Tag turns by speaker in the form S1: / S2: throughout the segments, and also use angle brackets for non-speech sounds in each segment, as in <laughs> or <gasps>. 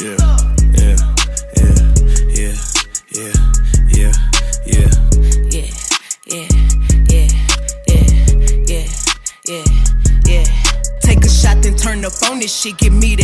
S1: Yeah, yeah, yeah, yeah, yeah, yeah, yeah.
S2: Yeah, yeah, yeah, yeah, yeah, yeah. Take a shot, then turn up on this shit. Give me that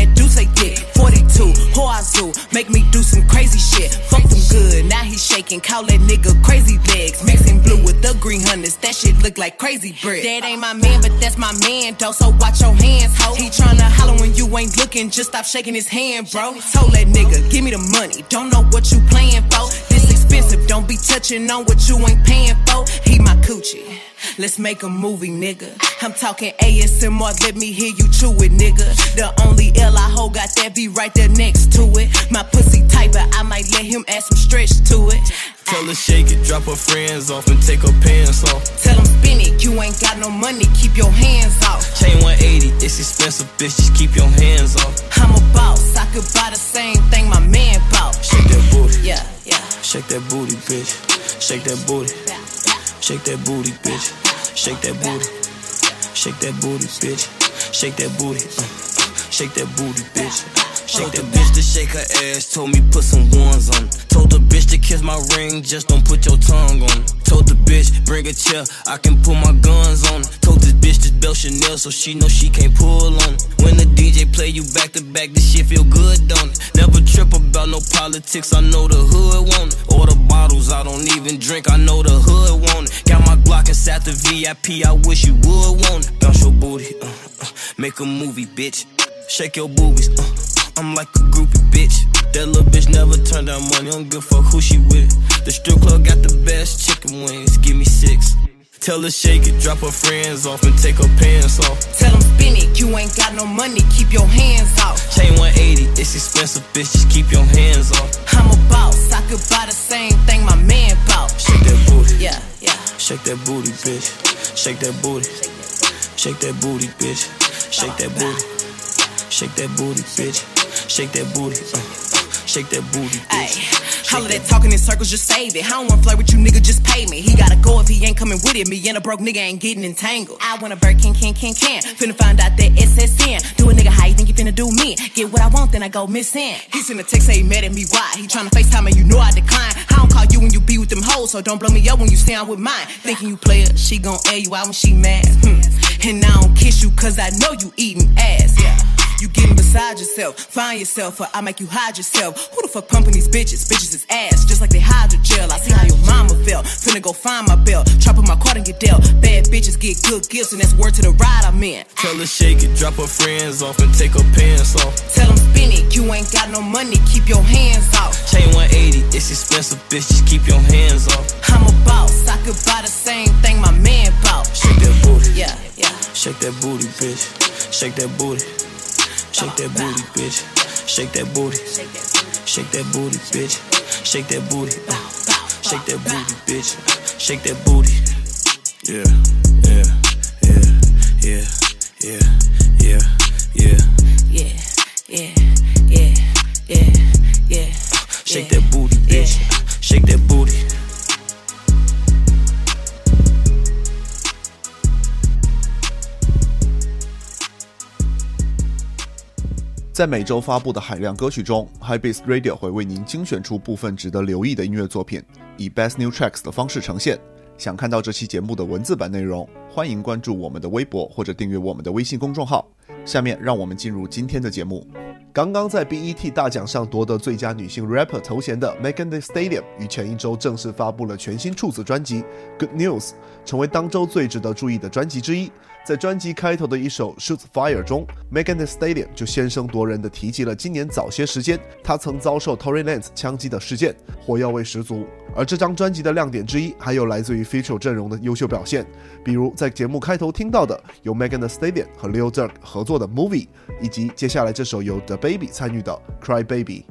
S2: shaking. Call that nigga crazy legs. Mixing blue with the green hunters, that shit look like crazy bread. That ain't my man, but that's my man, though. So watch your hands, ho. He tryna holler when you ain't looking, just stop shaking his hand, bro. Told that nigga, give me the money. Don't know what you playing for. This expensive, don't be touching on what you ain't paying for. He my coochie. Let's make a movie, nigga. I'm talking ASMR, let me hear you chew it, nigga. The only L I hold got that be right there next to it. My pussy tight, but I might let him add some stretch to it.
S1: Tell her shake it, drop her friends off and take her pants off.
S2: Tell him spin it, you ain't got no money, keep your hands off.
S1: Chain 180, it's expensive, bitch, just keep your hands off.
S2: I'm a boss, I could buy the same thing my man bought.
S1: Shake that booty,
S2: Yeah, yeah.
S1: shake that booty, bitch. Shake that booty, shake that booty, bitch. Shake that booty, shake that booty, bitch. Shake that booty, uh, shake that booty, bitch. Shake the bitch to shake her ass. Told me put some ones on. Told the bitch to kiss my ring, just don't put your tongue on. Told the bitch bring a chair, I can put my guns on. Told this bitch this belt Chanel, so she know she can't pull on. When the DJ play you back to back, this shit feel good, don't it? Never trip about no politics, I know the hood want it. All the bottles, I don't even drink, I know the hood want it. Got my Glock inside the VIP, I wish you would want it. Bounce your booty, uh, uh, make a movie, bitch. Shake your boobies, uh, I'm like a groupie, bitch. That little bitch never turned down money, don't give a fuck who she with. The strip club got the best chicken wings, give me six. Tell her shake it, drop her friends off and take her pants off.
S2: Tell them spin it, you ain't got no money, keep your hands off.
S1: Chain 180, it's expensive, bitch, just keep your hands off.
S2: I'm a boss, I could buy the same thing my man bought.
S1: Shake that booty,
S2: Yeah, yeah.
S1: shake that booty, bitch. Shake that booty, shake that booty, bitch. Shake that booty, shake that booty, bitch. Shake that booty, uh, shake that booty,
S2: Ay,
S1: bitch.
S2: all of that talking in circles, just save it. I don't wanna flirt with you, nigga, just pay me. He gotta go if he ain't coming with it. Me and a broke nigga ain't getting entangled. I wanna bird, can, can, can, can. Finna find out that SSN. Do a nigga how you think you finna do me? Get what I want, then I go missing. He send a text, say he mad at me, why? He tryna FaceTime and you know I decline. I don't call you when you be with them hoes, so don't blow me up when you stand with mine. Thinking you play her, she gon' air you out when she mad. Hmm. And I don't kiss you cause I know you eating ass. Yeah. You getting beside yourself, find yourself, or I make you hide yourself. Who the fuck pumping these bitches? Bitches is ass, just like they hydrogel. I see how your mama felt. Finna go find my belt, up my card and get dealt. Bad bitches get good gifts, and that's word to the ride I'm in.
S1: Tell her shake it, drop her friends off and take her pants off.
S2: Tell them spin it, you ain't got no money, keep your hands off.
S1: Chain 180, it's expensive, bitch, just keep your hands off.
S2: I'm a boss, I could buy the same thing my man bought.
S1: Shake that booty,
S2: Yeah, yeah.
S1: shake that booty, bitch. Shake that booty, shake that booty, bitch. Shake that booty, shake that booty, bitch. Shake that booty, uh, shake that booty, bitch. Shake that booty. Yeah, yeah, yeah, yeah, yeah, yeah, yeah.
S2: Yeah, yeah, yeah, yeah, yeah.
S1: Shake that booty,
S3: 在每周发布的海量歌曲中，High Beats Radio 会为您精选出部分值得留意的音乐作品，以 Best New Tracks 的方式呈现。想看到这期节目的文字版内容，欢迎关注我们的微博或者订阅我们的微信公众号。下面让我们进入今天的节目。刚刚在 BET 大奖上夺得最佳女性 rapper 头衔的 Megan Thee Stallion 于前一周正式发布了全新处子专辑《Good News》，成为当周最值得注意的专辑之一。在专辑开头的一首《Shoot Fire》中，Megan Thee Stallion 就先声夺人的提及了今年早些时间他曾遭受 Tory Lanez 枪击的事件，火药味十足。而这张专辑的亮点之一，还有来自于 feature 阵容的优秀表现，比如在节目开头听到的由 Megan Thee Stallion 和 Lil Durk 合作的《Movie》，以及接下来这首由 The Baby 参与的《Cry Baby》。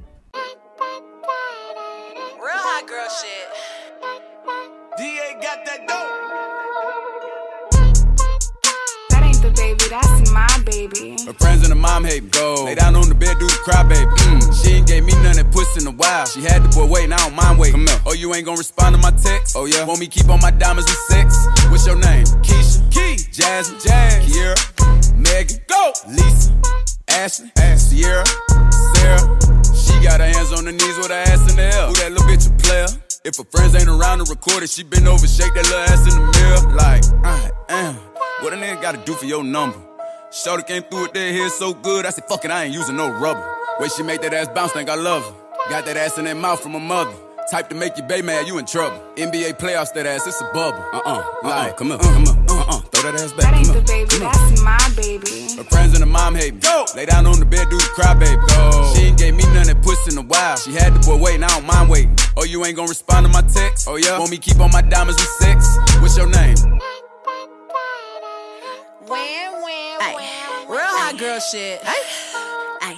S4: Her friends and her mom hate me. Go. Lay down on the bed, do the cry, baby. Mm. She ain't gave me none that puss in a while. She had the boy waiting, I don't mind waiting. Come here. Oh, you ain't gonna respond to my text? Oh, yeah. Want me keep on my diamonds with sex? What's your name? Keisha. Key. Jasmine. Jazz. Kiera. Megan. Go. Lisa. Ashley. Ash. Sierra. Sarah. She got her hands on her knees with her ass in the air. Who that little bitch a player? If her friends ain't around to record it, she been over, shake that little ass in the mirror. Like, I am. What a nigga gotta do for your number? Shorty came through with that hair so good, I said, fuck it, I ain't using no rubber. Way she make that ass bounce, think I love her. Got that ass in that mouth from her mother. Type to make you bay mad, you in trouble. NBA playoffs, that ass, it's a bubble. Uh uh-uh, uh, like, come on, come on, uh uh, throw that ass back.
S5: That ain't
S4: come
S5: the baby,
S4: come on.
S5: that's my baby.
S4: Her friends and her mom hate me. Go. Lay down on the bed, do the cry, baby. Go. She ain't gave me none that puss in a while. She had the boy waiting, I don't mind waiting. Oh, you ain't gonna respond to my text? Oh, yeah? Want me keep on my diamonds with sex? What's your name?
S2: Ay, real hot girl shit. Ay, ay.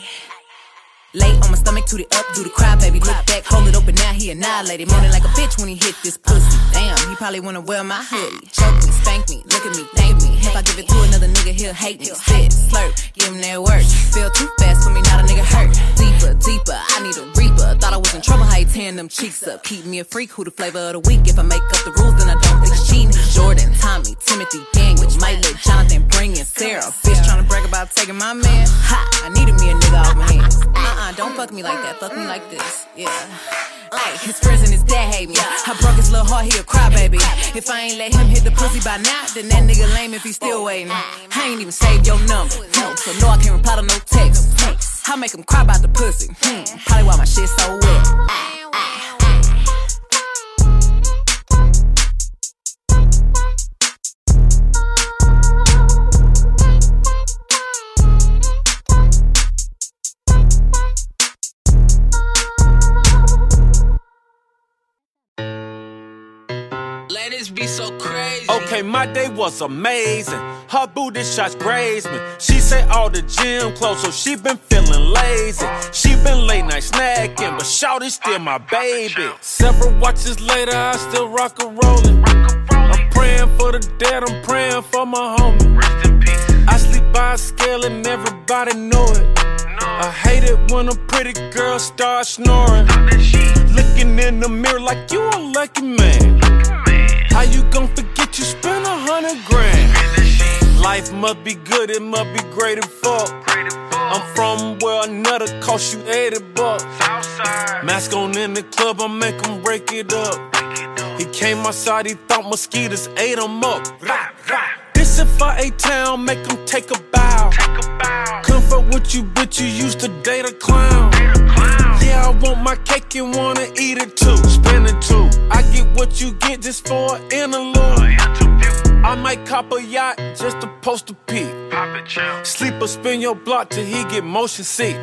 S2: Lay on my stomach, toot it up, do the cry, baby. Look back, hold it open, now he annihilated. Moaning like a bitch when he hit this pussy. Damn, he probably wanna wear my hoodie. Choke me, spank me, look at me, thank me. If I give it to another nigga, he'll hate me. Spit, slurp, give him that work. Feel too fast for me, not a nigga hurt. Deeper, deeper, I need a reaper. Thought I was in trouble, how you tearing them cheeks up. Keep me a freak, who the flavor of the week. If I make up the rules, then I don't think cheating. Jordan, Tommy, Timothy, Daniel, might let Jonathan bring in Sarah. Bitch tryna brag about taking my man. Ha, I needed me a nigga off my hands. Uh-uh, don't fuck me like that, fuck me like this. Yeah. Ay, his friends and his dad hate me. Heart, he a crybaby. If I ain't let him hit the pussy by now, then that nigga lame if he still waiting. I ain't even saved your number, so no, I can't reply to no text. I make him cry about the pussy. Hmm, probably why my shit so wet.
S1: Be so crazy.
S6: Okay, my day was amazing. Her booty shots grazed me. She say all the gym clothes, so she been feeling lazy. She been late night snacking, but Shawty's still my baby. Several watches later, I still rock a rollin'. I'm praying for the dead, I'm praying for my homie. I sleep by a scale and everybody know it. I hate it when a pretty girl starts snoring. Looking in the mirror like you a lucky man. How you gon' forget you spent a hundred grand? Life must be good, it must be great as fuck. I'm from where another cost you 80 bucks. Mask on in the club, I make him break it up. He came outside, he thought mosquitoes ate him up. This if I ate town, make him take a bow. Comfort with you, bitch, you used to date a clown. Yeah, I want my cake and wanna eat it too. Spend it too. I get what you get just for an interlude. I might cop a yacht just to post a pic. Sleep or spin your block till he get motion sick.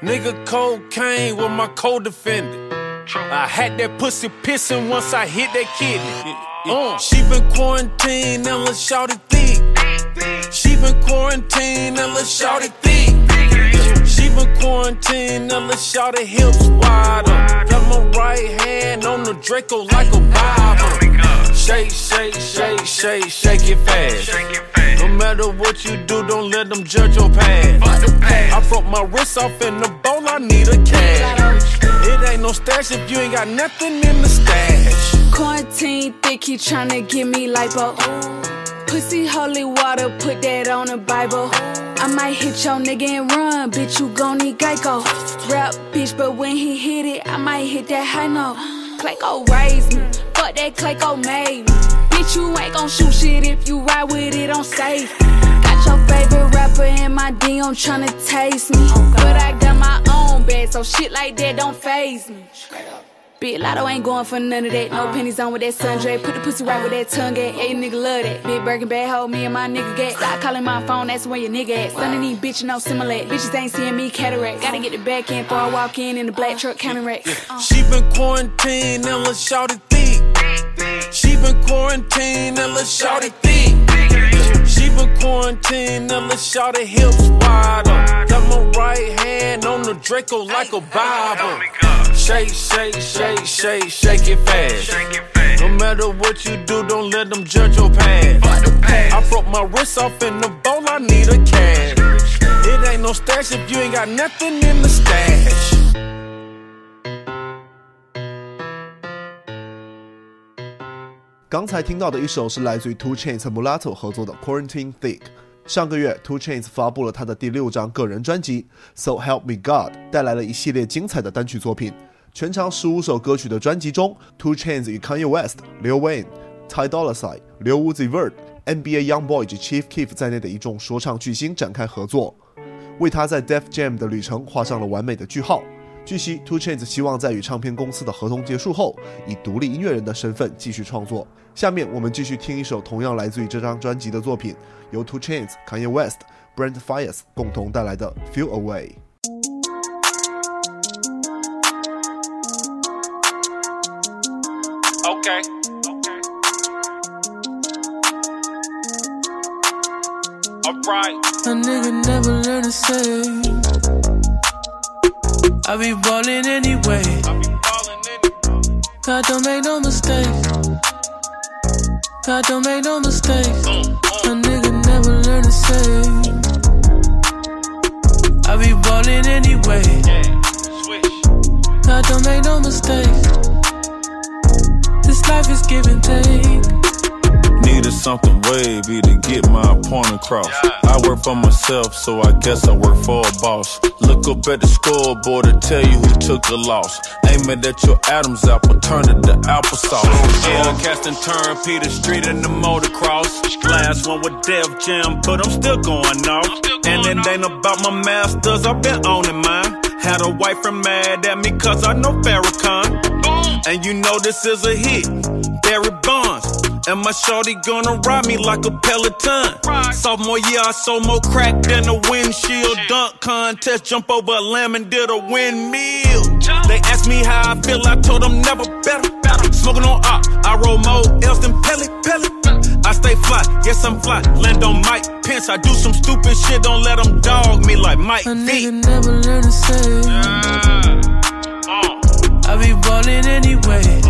S6: Nigga cocaine with my co-defendant. I had that pussy pissing once I hit that kidney. Uh, she been quarantined and let's shout it thick. She been quarantined and let's shout it thick. She been quarantined and let's shout it hips wider. Got my right hand on the Draco like a Bible. Shake, shake, shake, shake, shake it fast. No matter what you do, don't let them judge your past. I broke my wrist off in the bowl, I need a cash. It ain't no stash if you ain't got nothing in the stash.
S5: Quarantine thick, he tryna give me lipo. Pussy holy water, put that on the Bible. I might hit your nigga and run, bitch, you gon' need Geico. Rap, bitch, but when he hit it, I might hit that high note. Clayco raised me, fuck that Clayco made me. Bitch, you ain't gon' shoot shit if you ride with it on safe. Got your favorite rapper in my DM tryna taste me. But I got my own bed, so shit like that don't phase me. Big Lotto ain't going for none of that. No pennies on with that sundre. Put the pussy right with that tongue at. Yeah, nigga love that. Big Birkin bad hoe, me and my nigga get. Stop calling my phone, that's where your nigga at. Son of these bitches no similar. Bitches ain't seeing me cataract. Gotta get the back end before I walk in in the black truck counting rack.
S6: She been quarantined and let's shout it thick. She been quarantined and let's shout it thick. She been quarantined and let's shout it hips wider. Got my right hand on the Draco like a Bible. Shake, shake, shake, shake, shake it fast. No matter what you do, don't let them judge your past. I broke my wrist off in the bowl, I need a cash. It ain't no stash if you ain't got nothing in the stash.
S3: 刚才听到的一首是来自于 Two Chainz 和 Mulatto 合作的 Quarantine Thick， 上个月，Two Chains 发布了他的第六张个人专辑《So Help Me God》，带来了一系列精彩的单曲作品。全长十五首歌曲的专辑中，Two Chains 与 Kanye West、Lil Wayne、Ty Dolla Sign、Lil Uzi Vert、NBA YoungBoy 及 Chief Keef 在内的一众说唱巨星展开合作，为他在 Def Jam 的旅程画上了完美的句号。据悉，Two Chains 希望在与唱片公司的合同结束后，以独立音乐人的身份继续创作。下面我们继续听一首同样来自于这张专辑的作品，由 Two Chainz、Kanye West、Brent Faiyaz 共同带来的《Feel Away》。
S6: Okay. Okay. Alright.
S7: A nigga never learn to say. I be ballin' anyway. I be ballin' anyway. God don't make no mistakes. God don't make no mistakes. Oh, oh. A nigga never learn to say. I be ballin' anyway. God don't make no mistakes. This life is give and take.
S6: Needed something wavy to get my point across. I work for myself, so I guess I work for a boss. Look up at the scoreboard to tell you who took the loss. Aiming at your Adam's apple, turn it to applesauce. Yeah, casting turn Peter Street in the motocross. Last one with Def Jam, but I'm still going off. And it ain't about my masters, I've been owning mine. Had a wife from mad at me cause I know Farrakhan. And you know this is a hit. Barry Bonds. And my shorty gonna ride me like a Peloton. Sophomore year, I sold more crack than a windshield. Dunk contest, jump over a lamb and did a windmill. They asked me how I feel, I told them never better. Smoking on up, I roll more else than pellet, pellet. I stay fly, yes I'm fly. Land on Mike Pence, I do some stupid shit, don't let them dog me like Mike
S7: A
S6: V.
S7: nigga never learn to say. Uh. I be ballin' anyway.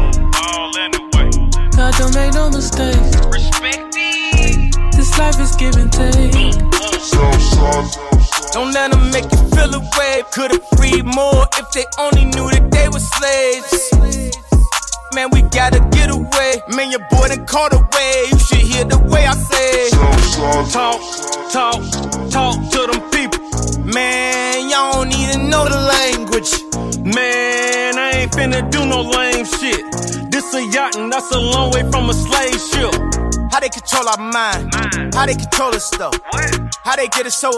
S6: All anyway.
S7: God don't make no mistakes.
S6: Respect it.
S7: This life is give and take. Mm, mm.
S8: Don't let them make you feel away. Could've freed more if they only knew that they were slaves. Man, we gotta get away. Man, your boy done caught away. You should hear the way I say.
S6: Talk, talk, talk to them people.
S8: Man, y'all don't even know the language.
S6: Man, I ain't finna do no lame shit. This a yacht and that's a long way from a slave ship.
S8: How they control our mind? How they control us though? How they get us so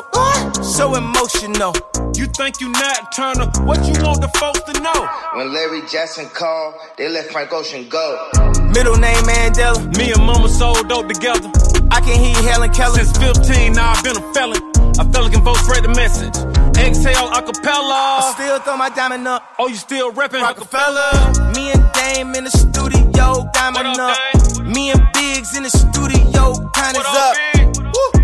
S8: so emotional?
S6: You think you Nat Turner? What you want the folks to know?
S9: When Larry Jackson called, they let Frank Ocean go.
S8: Middle name Mandela.
S6: Me and Mama sold dope together.
S8: I can hear Helen Keller.
S6: Since 15, now I've been a felon. A fella can vote spread the message. Exhale acapella.
S8: Still throw my diamond up.
S6: Oh, you still reppin'
S8: Rockefeller. Me and Dame in the studio, diamond
S6: What up,
S8: up. Me and Biggs in the studio, kind
S6: What
S8: is
S6: up,
S8: up. Woo.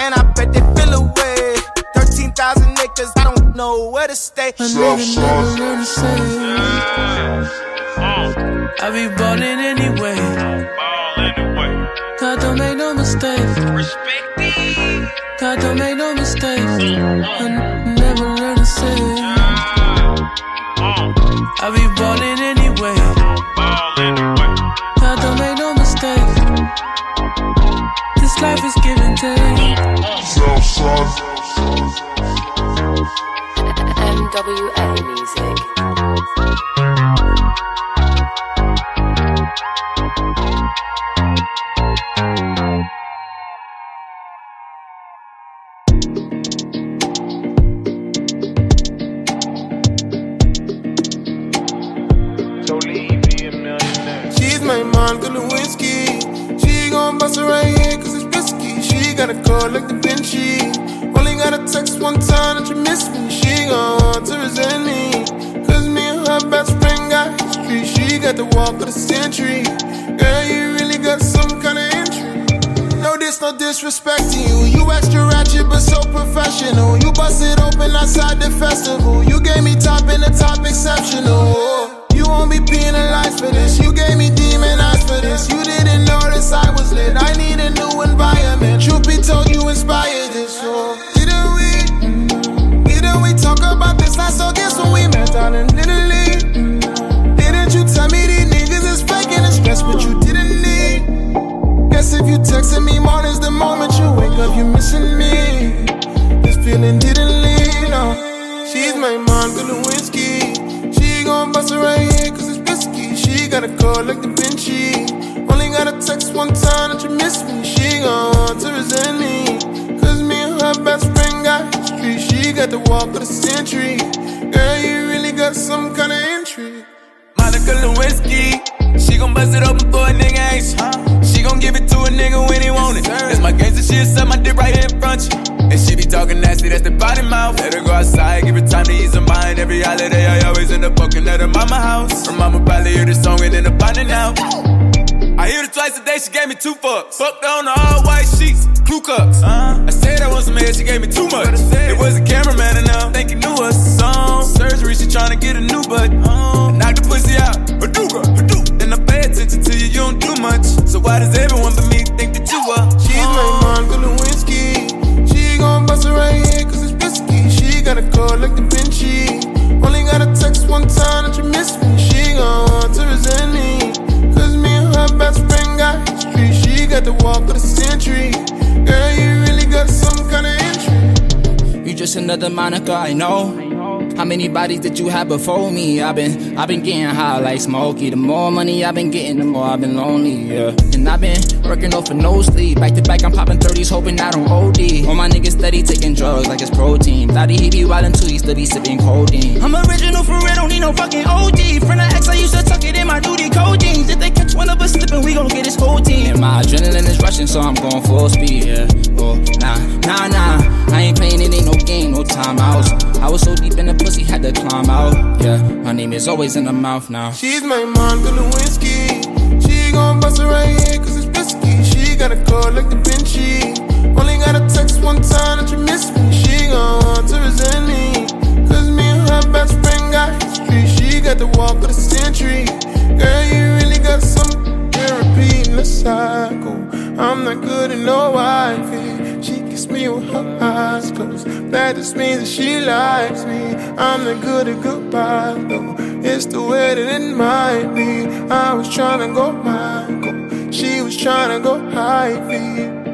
S8: And I bet they feel away. 13,000 acres, I don't know where to stay.
S7: A nigga never learn to say. I be ballin' anyway.
S6: All anyway.
S7: God don't make no mistakes.
S6: Respect it.
S7: God don't make no mistakes. Mm-hmm.
S10: MWA
S11: miss me. She gon' want to resent me. Cause me and her best friend got history. She got the walk of the century. Girl, you really got some kind of
S10: intrigue.
S4: Monica Lewinsky. She gon' bust it open for a nigga, ain't she? She gon' give it to a nigga when he want it. That's my gangster shit, set my dick right here in front you. And she be talking nasty, that's the body mouth. Let her go outside, give her time to ease her mind. Every holiday, I always end up fucking at her mama house. Her mama probably hear the song and end up finding out. I hear her twice a day, she gave me two fucks. Fucked on the all white sheets, clue cups. Uh-huh. I said I want some head, she gave me too much. It was a cameraman enough, think he knew us. Song surgery, she tryna get a new butt. Uh-huh. Knock the pussy out, Hadouga, Hadouga. Then I pay attention to you, you don't do much. So why does everyone but me think that you are?
S10: She's my uh-huh. Monica Lewinsky. She gon' bust it right here, cause it's risky. She got a call like Da Vinci. Only got a text one time that you miss me. She gon' want to resent me. Got the walk of the century. Girl, you really got some kind of intrigue.
S12: You just another Monica I know. How many bodies did you have before me? I've been, I've been getting high like Smokey. The more money I've been getting, the more I've been lonely, yeah. And I've been working off for no sleep. Back to back, I'm popping 30s, hoping I don't OD. All my niggas steady taking drugs like it's protein. Thought he be wildin' too, he still be sipping codeine. I'm original for real, don't need no fucking OD. Friend of X, I used to tuck it in my duty code jeans. If they catch one of us slipping, we gon' get his team. And my adrenaline is rushing, so I'm going full speed, yeah. Oh, nah, nah, nah. I ain't playing, it ain't no game, no timeouts. I was so deep in the pussy, had to climb out. Yeah, my name is always in the mouth now.
S10: She's my Monica Lewinsky. She gon' right here, cause it's risky. She got a call like Da Vinci. Only got a text one time that you miss me. She gon' want to resent me. Cause me and her best friend got history. She got the walk of the century. Girl, you really got some therapy in the cycle. I'm not good at no wifey. She kiss me with her eyes closed. That just means that she likes me. I'm not good at goodbye though. It's the way that it might be. I was tryna go Michael. She was tryna go Ivy.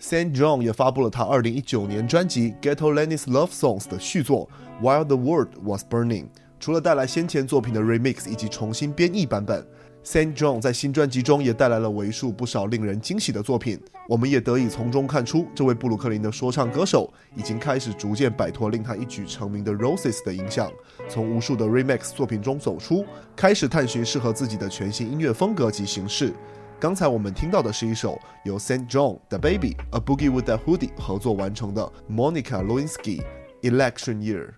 S13: Saint John 也发布了他2019年专辑《Ghetto Lenny's Love Songs》的续作《While the World Was Burning》。除了带来先前作品的 remix 以及重新编译版本 s a n t John 在新专辑中也带来了为数不少令人惊喜的作品。我们也得以从中看出，这位布鲁克林的说唱歌手已经开始逐渐摆脱令他一举成名的 Roses 的影响，从无数的 remix 作品中走出，开始探寻适合自己的全新音乐风格及形式。刚才我们听到的是一首由 Saint John、The Baby、A Boogie with a Hoodie 合作完成的 Monica Lewinsky Election Year。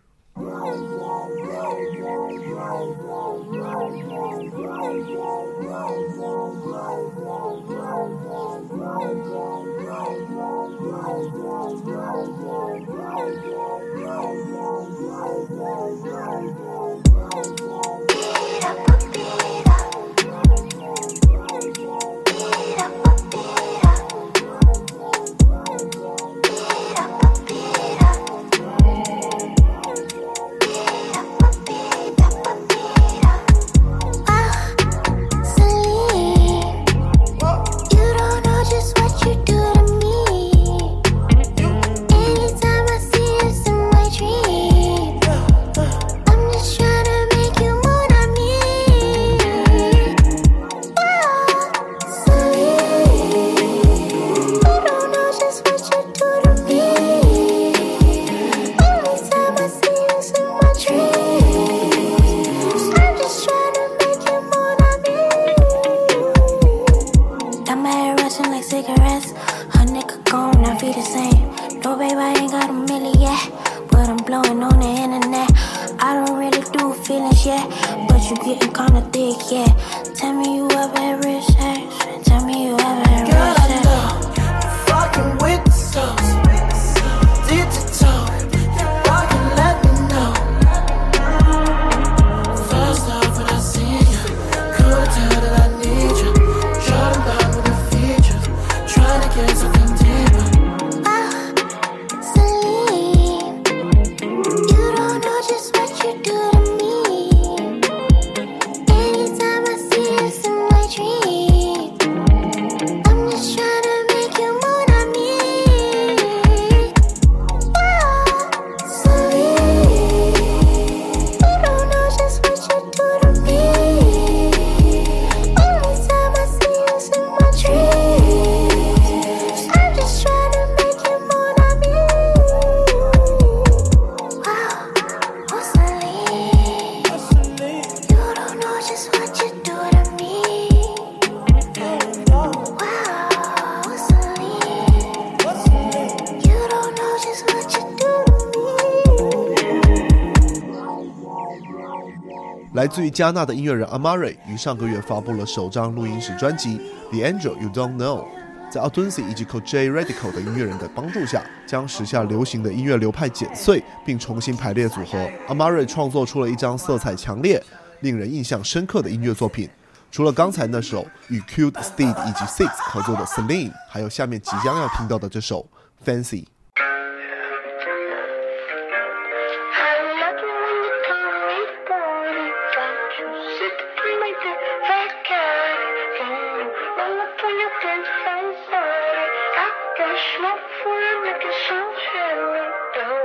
S13: 自于加纳的音乐人 Amari 于上个月发布了首张录音室专辑《The Angel You Don't Know》。在 Atunsi 以及 Koj Radical 的音乐人的帮助下，将时下流行的音乐流派剪碎，并重新排列组合。Amari 创作出了一张色彩强烈、令人印象深刻的音乐作品。除了刚才那首与 Cute Steed 以及 Six 合作的 Celine，还有下面即将要听到的这首 Fancy。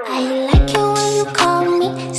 S13: I like it when you call me.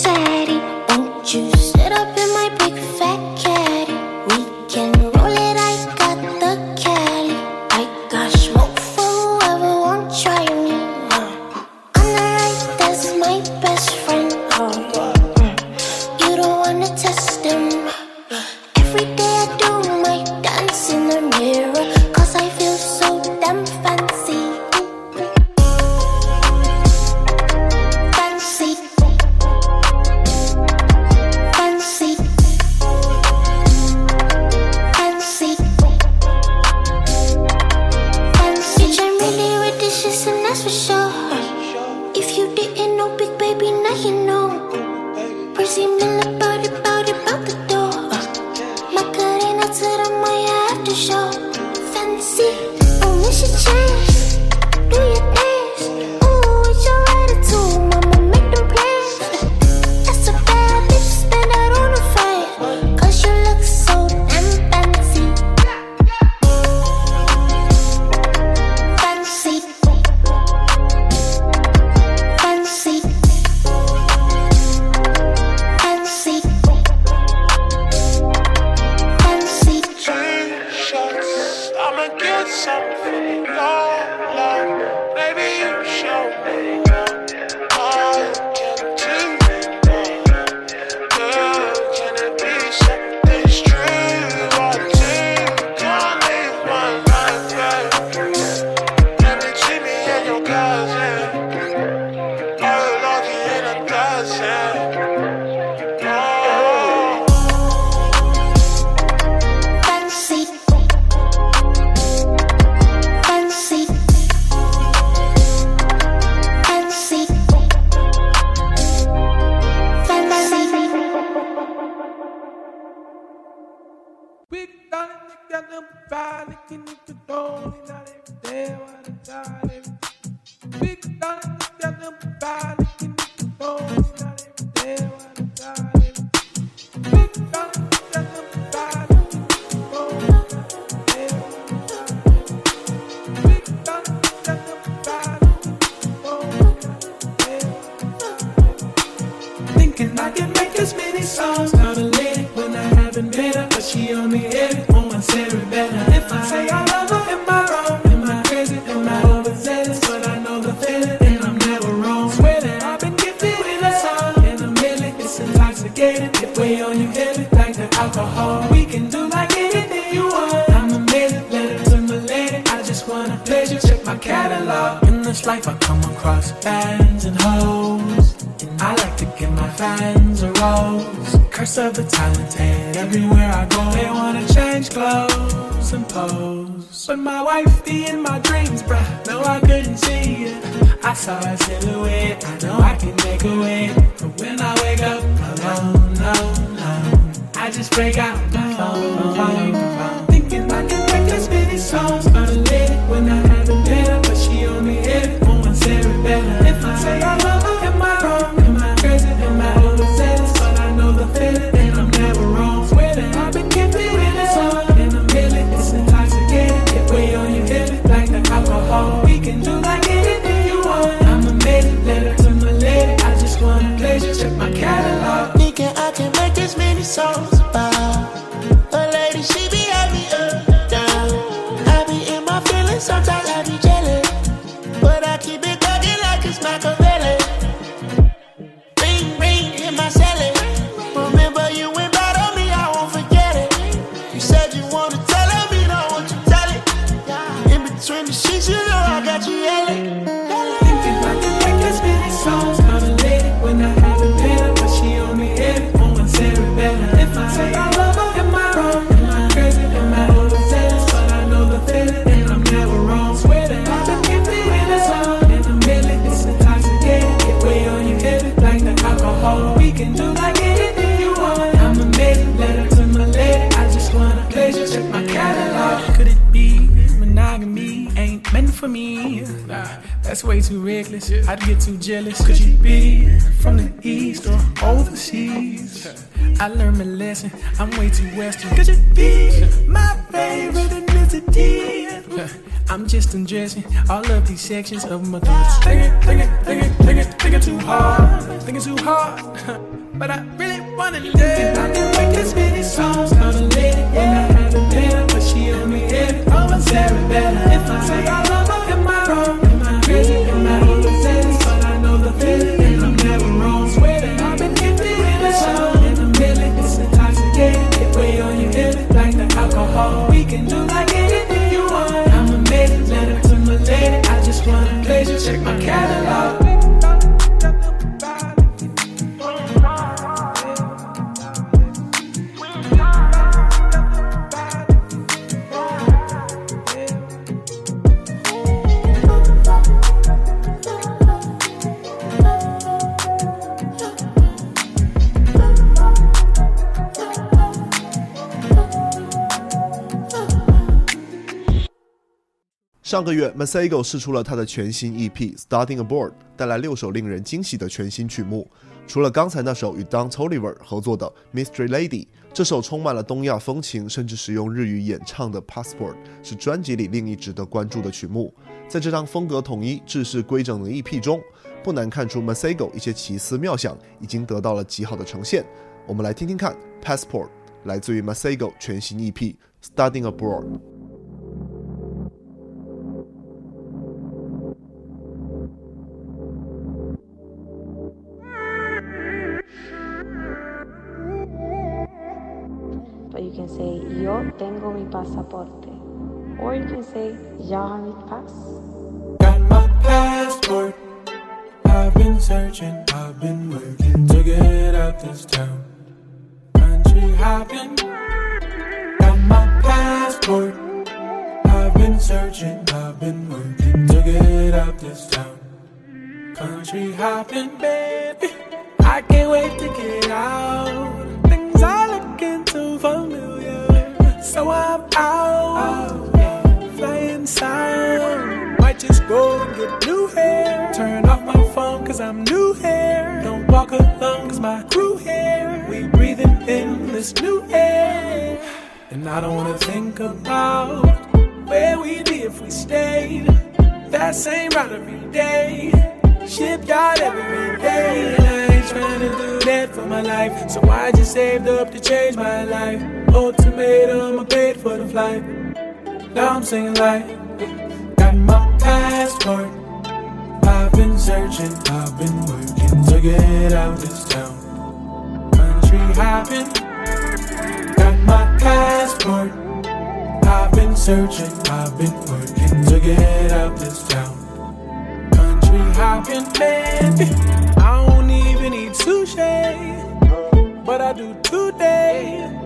S14: Thinking I go, they wanna change clothes and pose. But my wife be in my dreams, bruh. No, I couldn't see it. I saw a silhouette. I know I can make as many songs out of lady when I haven't been reckless. I'd get too jealous. Could you be from the east or overseas? I learned my lesson. I'm way too western. Could you be my favorite ethnicity? I'm just undressing all of these sections of my thoughts. Thinking, thinking, thinking, thinking, too hard. Thinking too hard. <laughs> but I really wanna live. I can make this many songs, I'm a lady. And I haven't been but she on me head. Oh, I'm Sarah better. If I say I
S3: 上个月，Masego 试出了他的全新 EP《Starting Aboard》，带来六首令人惊喜的全新曲目。除了刚才那首与 Don Toliver 合作的《Mystery Lady》，这首充满了东亚风情，甚至使用日语演唱的《Passport》是专辑里另一值得关注的曲目。在这张风格统一、制式规整的 EP 中，不难看出 Masego 一些奇思妙想已经得到了极好的呈现。我们来听听看《Passport》，来自于 Masego 全新 EP《Starting Abroad》。
S15: Pasaporte. Or you can say, Jag har pass.
S14: Got my passport. I've been searching, I've been working to get out this town. Country hopping. Got my passport. I've been searching, I've been working to get out this town. Country hopping, baby. I can't wait to get out. Things are looking too familiar. So I'm out. Flying south. Might just go and get new hair. Turn off my phone cause I'm new here. Don't walk alone cause my crew here. We breathing in this new air. And I don't wanna think about where we'd be if we stayed. That same route every day. Shipyard every day. And I ain't trying to do that for my life. So I just saved up to change my life. Ultimatum, I paid for the flight. Now I'm singing like, got my passport. I've been searching, I've been working to get out this town. Country hopping, got my passport. I've been searching, I've been working to get out this town. Country hopping, baby. I don't even eat sushi, but I do today.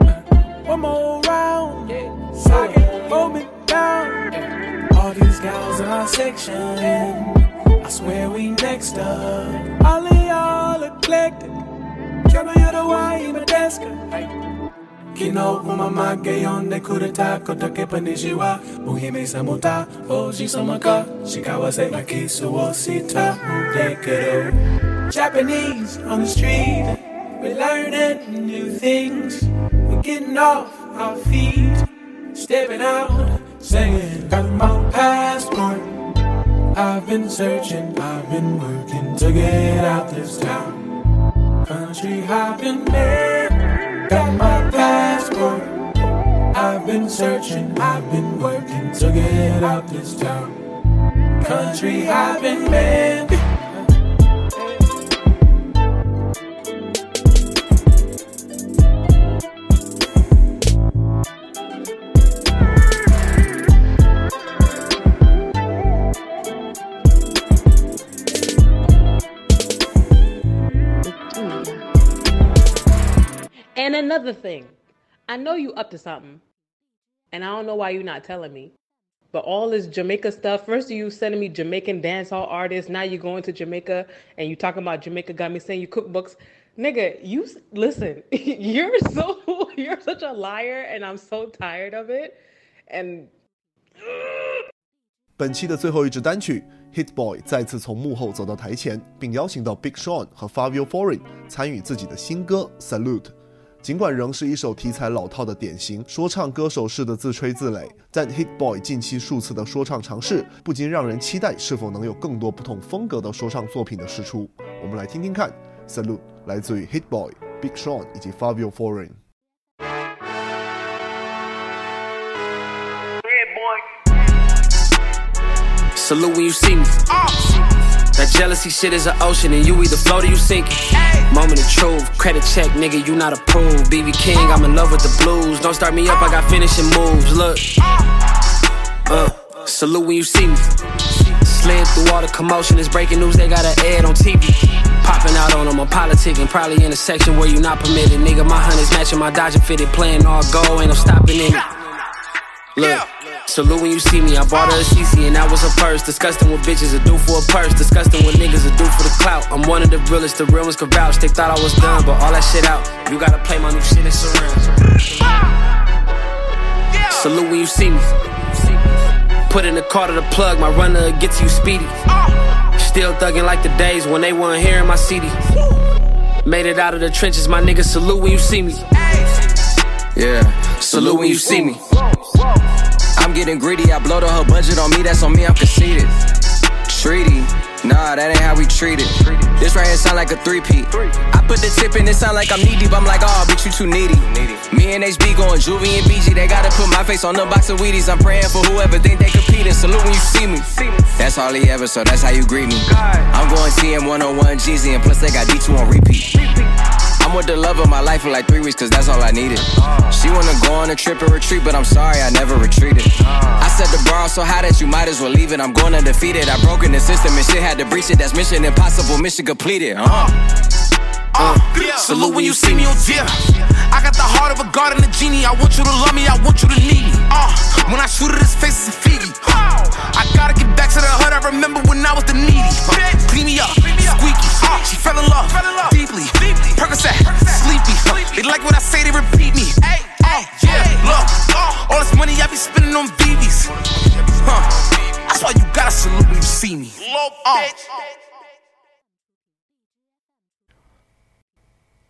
S14: One more round, I hold me down. All these gals in our section, I swear we next up. All of y'all eclectic, Quiero yo the why my desk. Kino umama gayonde kurita kotoke panishiwa Muhime samuta oji samaka Shikawase makisu wo sita mudekero Japanese on the street. We're learning new things getting off our feet Stepping out, singing Got my passport I've been searching, I've been working To get out this town Country hopping man Got my passport. I've been searching, I've been working to get out this town. Country hopping man.
S16: another thing, I know you up to something, and I don't know why you're not telling me. But all this Jamaica stuff. First, you sending me Jamaican dancehall artists. Now you're going to Jamaica and you talking about Jamaica. Got me saying you cookbooks, nigga. You s- listen. <laughs> You're so <laughs> you're such a liar, and I'm so tired of it. And <gasps>
S3: 本期的最后一支单曲《Hit Boy》再次从幕后走到台前，并邀请到 Big Sean 和 Fabio Foreign 参与自己的新歌《Salute》。 尽管仍是一首题材老套的典型说唱歌手式的自吹自擂，但 Hit Boy 近期数次的说唱尝试，不禁让人期待是否能有更多不同风格的说唱作品的释出。我们来听听看，《Salute》来自于 Hit Boy、Big Sean 以及 Fabio Foreign。
S17: Salute when you see me. That jealousy shit is an ocean, and you either float or you sink. Moment of truth, credit check, nigga, you not approved. BB King, I'm in love with the blues. Don't start me up, I got finishing moves. Look, uh, salute when you see me. Slid through all the commotion, it's breaking news, they got an ad on TV. Popping out on them, I'm politicking, probably in a section where you not permitted. Nigga, my hunters matching my Dodger fitted, playing all go, ain't no stopping in it. Look. Salute when you see me, I bought her a CC and that was her purse. Disgusting what bitches are do for a purse. Disgusting what niggas are do for the clout. I'm one of the realest, the real ones can vouch. They thought I was done, but all that shit out. You gotta play my new shit in surround. Salute when you see me. Put in the car to the plug, my runner get to you speedy. Still thugging like the days when they weren't hearing my CD. Made it out of the trenches, my nigga. Salute when you see me. Yeah, salute when you see me. I'm getting greedy, I blow the whole budget on me, that's on me, I'm conceited. Treaty, nah, that ain't how we treat it. This right here sound like a three-peat. I put the tip in, it sound like I'm knee deep. I'm like, oh, bitch, you too needy. Me and HB going Juvie and BG, they gotta put my face on the box of Wheaties. I'm praying for whoever think they competing. Salute when you see me. That's all he ever, so that's how you greet me. I'm going TM 101 Jeezy, and plus they got D2 on repeat. I'm with the love of my life for like three weeks, cause that's all I needed. She wanna go on a trip and retreat, but I'm sorry, I never retreated. I set the bar so high that you might as well leave it. I'm going undefeated. I broke the system and shit had to breach it. That's mission impossible, mission completed. Uh.
S18: Uh, salute when you see me on deer. I got the heart of a god and a genie. I want you to love me, I want you to need me. Uh, when I shoot at his face, it's a Fiji. Uh, I gotta get back to the hood. I remember when I was the needy. Uh, clean me up, squeaky. Uh, she fell in love, deeply. Percocet, sleepy. Uh, they like what I say, they repeat me. Uh, yeah, look, uh, all this money I be spending on BBs. Huh, that's why you gotta salute when you see me. Uh,